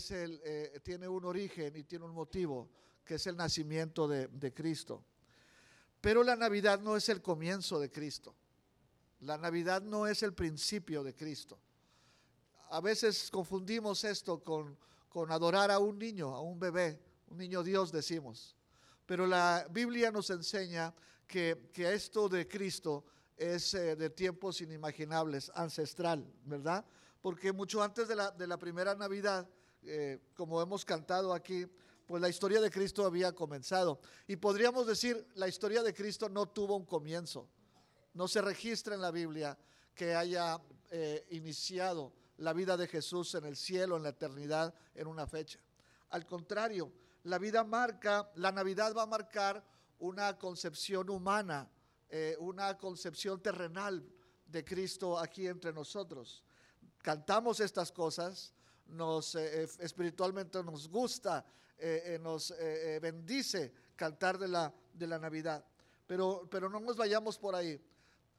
eh, tiene un origen y tiene un motivo, que es el nacimiento de, de Cristo. Pero la Navidad no es el comienzo de Cristo. La Navidad no es el principio de Cristo. A veces confundimos esto con, con adorar a un niño, a un bebé, un niño Dios decimos. Pero la Biblia nos enseña que, que esto de Cristo es eh, de tiempos inimaginables, ancestral, ¿verdad? Porque mucho antes de la, de la primera Navidad, eh, como hemos cantado aquí, pues la historia de Cristo había comenzado. Y podríamos decir, la historia de Cristo no tuvo un comienzo. No se registra en la Biblia que haya eh, iniciado la vida de Jesús en el cielo, en la eternidad, en una fecha. Al contrario, la vida marca, la Navidad va a marcar una concepción humana, eh, una concepción terrenal de Cristo aquí entre nosotros. Cantamos estas cosas, nos eh, espiritualmente nos gusta, nos bendice cantar de la, de la Navidad. Pero, pero no nos vayamos por ahí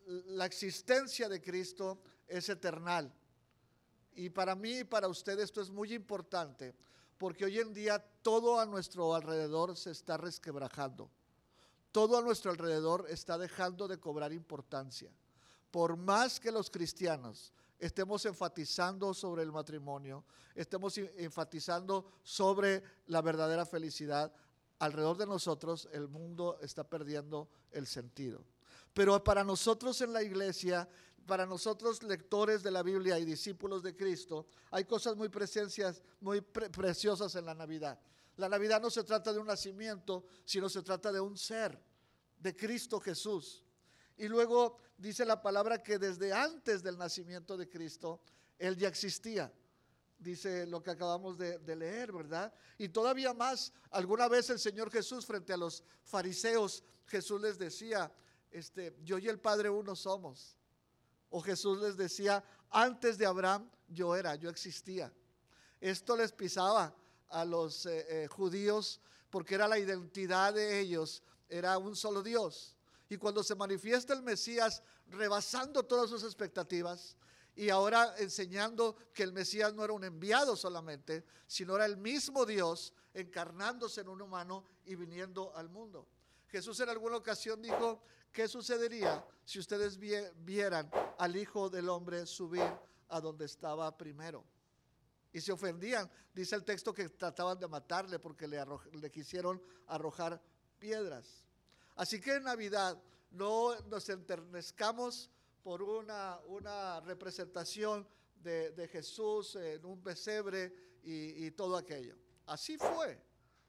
la existencia de Cristo es eternal. Y para mí y para usted esto es muy importante, porque hoy en día todo a nuestro alrededor se está resquebrajando. Todo a nuestro alrededor está dejando de cobrar importancia. Por más que los cristianos estemos enfatizando sobre el matrimonio, estemos enfatizando sobre la verdadera felicidad, alrededor de nosotros el mundo está perdiendo el sentido. Pero para nosotros en la iglesia, para nosotros lectores de la Biblia y discípulos de Cristo, hay cosas muy, presencias, muy preciosas en la Navidad. La Navidad no se trata de un nacimiento, sino se trata de un ser, de Cristo Jesús. Y luego dice la palabra que desde antes del nacimiento de Cristo, Él ya existía. Dice lo que acabamos de, leer, ¿verdad? Y todavía más, alguna vez el Señor Jesús frente a los fariseos, Jesús les decía, este, yo y el Padre uno somos. O Jesús les decía, antes de Abraham yo era, yo existía. Esto les pisaba a los eh, eh, judíos porque era la identidad de ellos, era un solo Dios. Y cuando se manifiesta el Mesías rebasando todas sus expectativas y ahora enseñando que el Mesías no era un enviado solamente, sino era el mismo Dios encarnándose en un humano y viniendo al mundo. Jesús en alguna ocasión dijo, ¿qué sucedería si ustedes vieran al Hijo del Hombre subir a donde estaba primero? Y se ofendían. Dice el texto que trataban de matarle porque le, le quisieron arrojar piedras. Así que en Navidad no nos enternezcamos por una, una representación de, Jesús en un pesebre y, todo aquello. Así fue,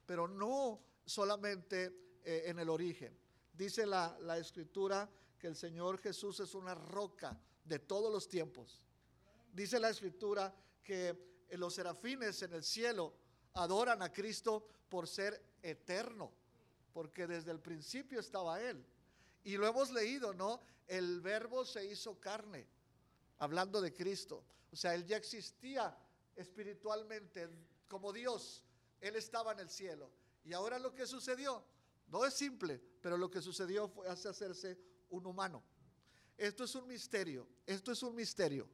pero no solamente eh, en el origen. Dice la, la escritura que el Señor Jesús es una roca de todos los tiempos. Dice la escritura que los serafines en el cielo adoran a Cristo por ser eterno, porque desde el principio estaba Él. Y lo hemos leído, ¿no? El verbo se hizo carne, hablando de Cristo. O sea, Él ya existía espiritualmente como Dios. Él estaba en el cielo. Y ahora lo que sucedió, no es simple, pero lo que sucedió fue hacerse un humano. Esto es un misterio, esto es un misterio.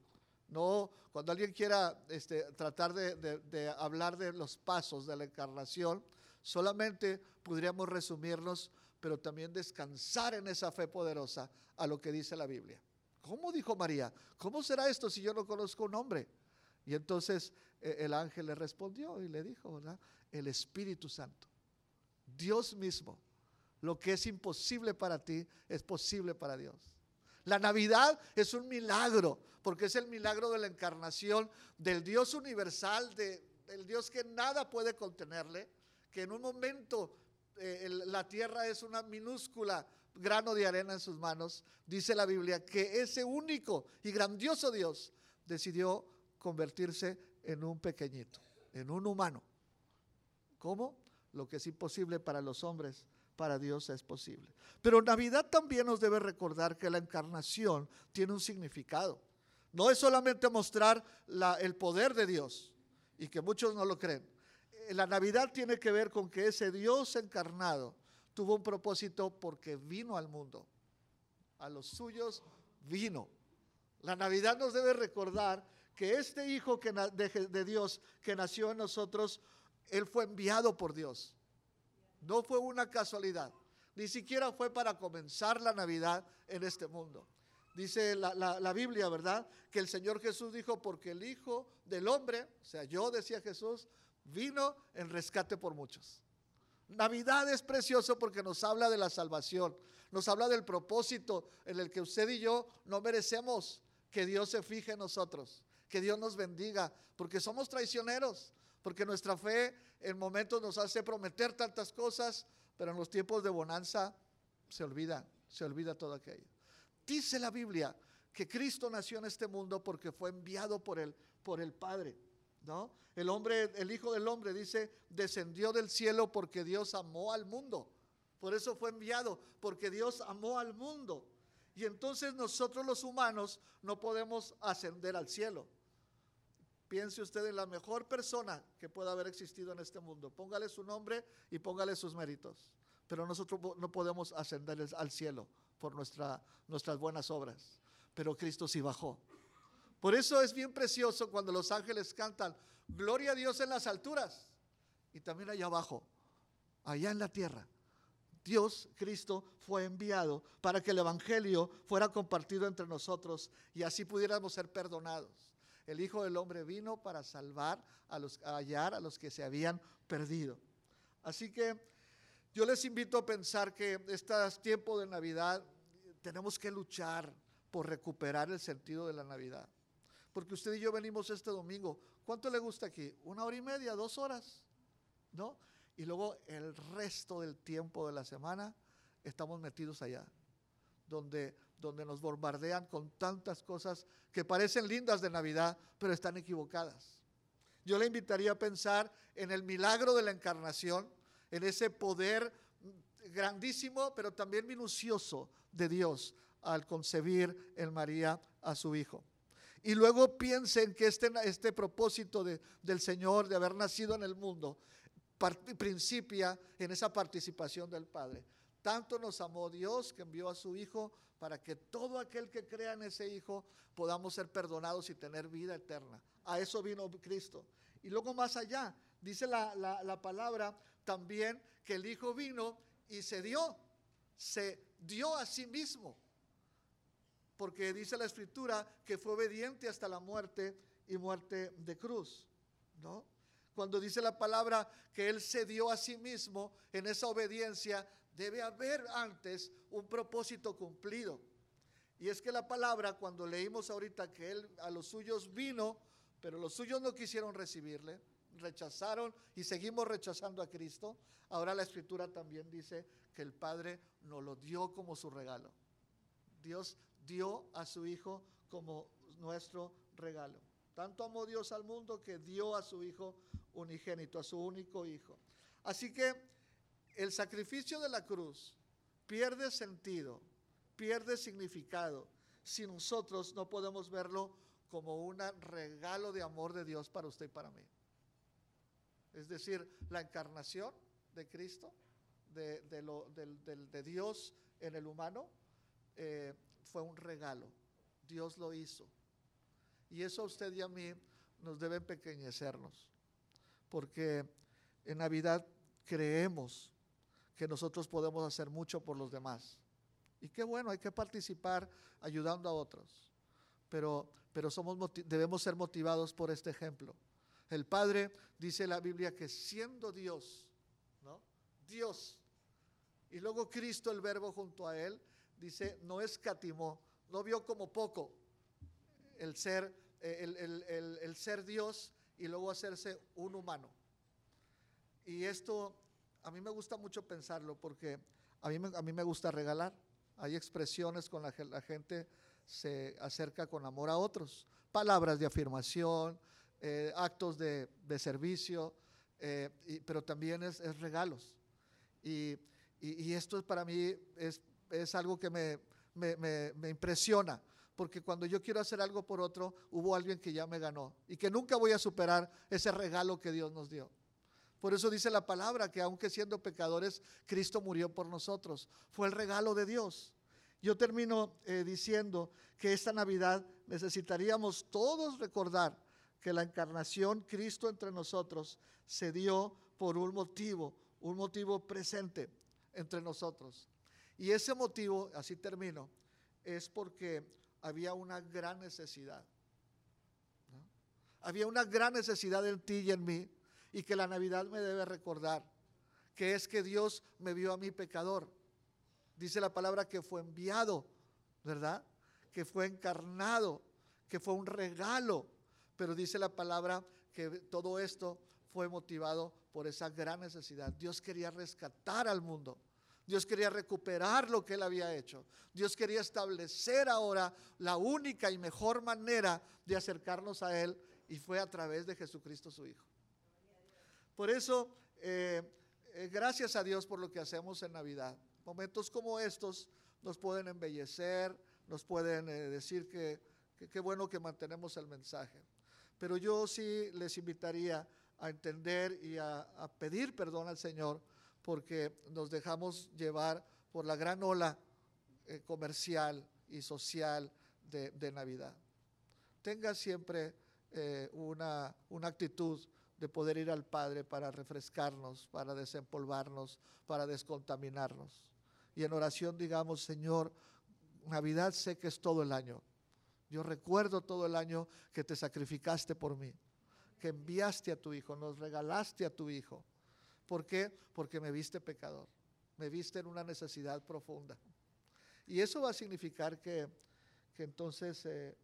No, cuando alguien quiera este, tratar de, de, hablar de los pasos de la encarnación, solamente podríamos resumirnos, pero también descansar en esa fe poderosa a lo que dice la Biblia. ¿Cómo dijo María? ¿Cómo será esto si yo no conozco un hombre? Y entonces eh, el ángel le respondió y le dijo, ¿verdad? El Espíritu Santo Dios mismo. Lo que es imposible para ti es posible para Dios. La Navidad es un milagro, porque es el milagro de la encarnación del Dios universal, de, del Dios que nada puede contenerle, que en un momento eh, la tierra es una minúscula grano de arena en sus manos. Dice la Biblia que ese único y grandioso Dios decidió convertirse en un pequeñito, en un humano. ¿Cómo? Lo que es imposible para los hombres, para Dios es posible. Pero Navidad también nos debe recordar que la encarnación tiene un significado. No es solamente mostrar el poder de Dios, y que muchos no lo creen. La Navidad tiene que ver con que ese Dios encarnado tuvo un propósito porque vino al mundo. A los suyos vino. La Navidad nos debe recordar que este Hijo que de, Dios que nació en nosotros, Él fue enviado por Dios. No fue una casualidad. Ni siquiera fue para comenzar la Navidad en este mundo. Dice la, la, Biblia, ¿verdad? Que el Señor Jesús dijo, porque el Hijo del Hombre, o sea, yo decía Jesús, vino en rescate por muchos. Navidad es precioso porque nos habla de la salvación, nos habla del propósito en el que usted y yo no merecemos que Dios se fije en nosotros, que Dios nos bendiga, porque somos traicioneros, porque nuestra fe en momentos nos hace prometer tantas cosas, pero en los tiempos de bonanza se olvida, se olvida todo aquello. Dice la Biblia que Cristo nació en este mundo porque fue enviado por el, por el Padre. ¿No? El hombre, el Hijo del Hombre dice, descendió del cielo porque Dios amó al mundo. Por eso fue enviado, porque Dios amó al mundo. Y entonces nosotros los humanos no podemos ascender al cielo. Piense usted en la mejor persona que pueda haber existido en este mundo. Póngale su nombre y póngale sus méritos. Pero nosotros no podemos ascender al cielo por nuestra, nuestras buenas obras. Pero Cristo sí bajó. Por eso es bien precioso cuando los ángeles cantan, gloria a Dios en las alturas y también allá abajo, allá en la tierra. Dios, Cristo, fue enviado para que el Evangelio fuera compartido entre nosotros y así pudiéramos ser perdonados. El Hijo del Hombre vino para salvar a los, hallar a los que se habían perdido. Así que yo les invito a pensar que este tiempo de Navidad tenemos que luchar por recuperar el sentido de la Navidad. Porque usted y yo venimos este domingo. ¿Cuánto le gusta aquí? ¿Una hora y media? ¿Dos horas? ¿No? Y luego el resto del tiempo de la semana estamos metidos allá, donde, donde nos bombardean con tantas cosas que parecen lindas de Navidad, pero están equivocadas. Yo le invitaría a pensar en el milagro de la encarnación, en ese poder grandísimo, pero también minucioso de Dios al concebir en María a su Hijo. Y luego piensen que este, este propósito de, del Señor de haber nacido en el mundo principia en esa participación del Padre. Tanto nos amó Dios que envió a su Hijo para que todo aquel que crea en ese Hijo podamos ser perdonados y tener vida eterna. A eso vino Cristo. Y luego más allá, dice la, la palabra también que el Hijo vino y se dio, se dio a sí mismo. Porque dice la escritura que fue obediente hasta la muerte y muerte de cruz, ¿no? Cuando dice la palabra que él se dio a sí mismo en esa obediencia, debe haber antes un propósito cumplido. Y es que la palabra, cuando leímos ahorita que él a los suyos vino, pero los suyos no quisieron recibirle, rechazaron y seguimos rechazando a Cristo, ahora la escritura también dice que el Padre nos lo dio como su regalo. Dios dio a su Hijo como nuestro regalo. Tanto amó Dios al mundo que dio a su Hijo unigénito, a su único Hijo. Así que el sacrificio de la cruz pierde sentido, pierde significado si nosotros no podemos verlo como un regalo de amor de Dios para usted y para mí es decir, la encarnación de Cristo, de, Dios en el humano, eh, fue un regalo. Dios lo hizo. Y eso a usted y a mí nos debe empequeñecernos, porque en Navidad creemos que nosotros podemos hacer mucho por los demás. Y qué bueno, hay que participar ayudando a otros, pero, pero somos, debemos ser motivados por este ejemplo. El Padre dice la Biblia que siendo Dios, ¿no? Dios. Y luego Cristo, el verbo junto a él, dice, no escatimó, no vio como poco el ser, eh, el, ser Dios y luego hacerse un humano. Y esto a mí me gusta mucho pensarlo porque a mí, a mí me gusta regalar. Hay expresiones con las que la gente se acerca con amor a otros. Palabras de afirmación, eh, actos de, servicio, eh, pero también es, regalos. Y, esto para mí es, es algo que me, me, impresiona, porque cuando yo quiero hacer algo por otro, hubo alguien que ya me ganó y que nunca voy a superar ese regalo que Dios nos dio. Por eso dice la palabra que aunque siendo pecadores, Cristo murió por nosotros. Fue el regalo de Dios. Yo termino eh, diciendo que esta Navidad necesitaríamos todos recordar que la encarnación Cristo entre nosotros se dio por un motivo, un motivo presente entre nosotros. Y ese motivo, así termino, es porque había una gran necesidad. Había una gran necesidad en ti y en mí y que la Navidad me debe recordar, que es que Dios me vio a mí pecador. Dice la palabra que fue enviado, ¿verdad? Que fue encarnado, que fue un regalo. Pero dice la palabra que todo esto fue motivado por esa gran necesidad. Dios quería rescatar al mundo. Dios quería recuperar lo que él había hecho. Dios quería establecer ahora la única y mejor manera de acercarnos a Él y fue a través de Jesucristo su Hijo. Por eso, eh, eh, gracias a Dios por lo que hacemos en Navidad. Momentos como estos nos pueden embellecer, nos pueden eh, decir que qué bueno que mantenemos el mensaje. Pero yo sí les invitaría a entender y a, pedir perdón al Señor porque nos dejamos llevar por la gran ola comercial y social de, Navidad. Tenga siempre una, una actitud de poder ir al Padre para refrescarnos, para desempolvarnos, para descontaminarnos. Y en oración digamos, Señor, Navidad sé que es todo el año. Yo recuerdo todo el año que te sacrificaste por mí, que enviaste a tu Hijo, nos regalaste a tu Hijo. ¿Por qué? Porque me viste pecador, me viste en una necesidad profunda. Y eso va a significar que, entonces eh,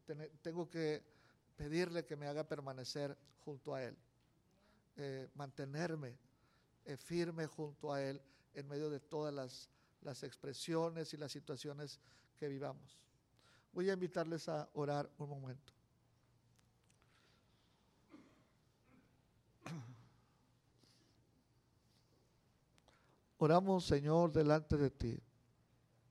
tengo que pedirle que me haga permanecer junto a Él. Eh, mantenerme eh, firme junto a Él en medio de todas las, las expresiones y las situaciones que vivamos. Voy a invitarles a orar un momento. Oramos, Señor, delante de ti.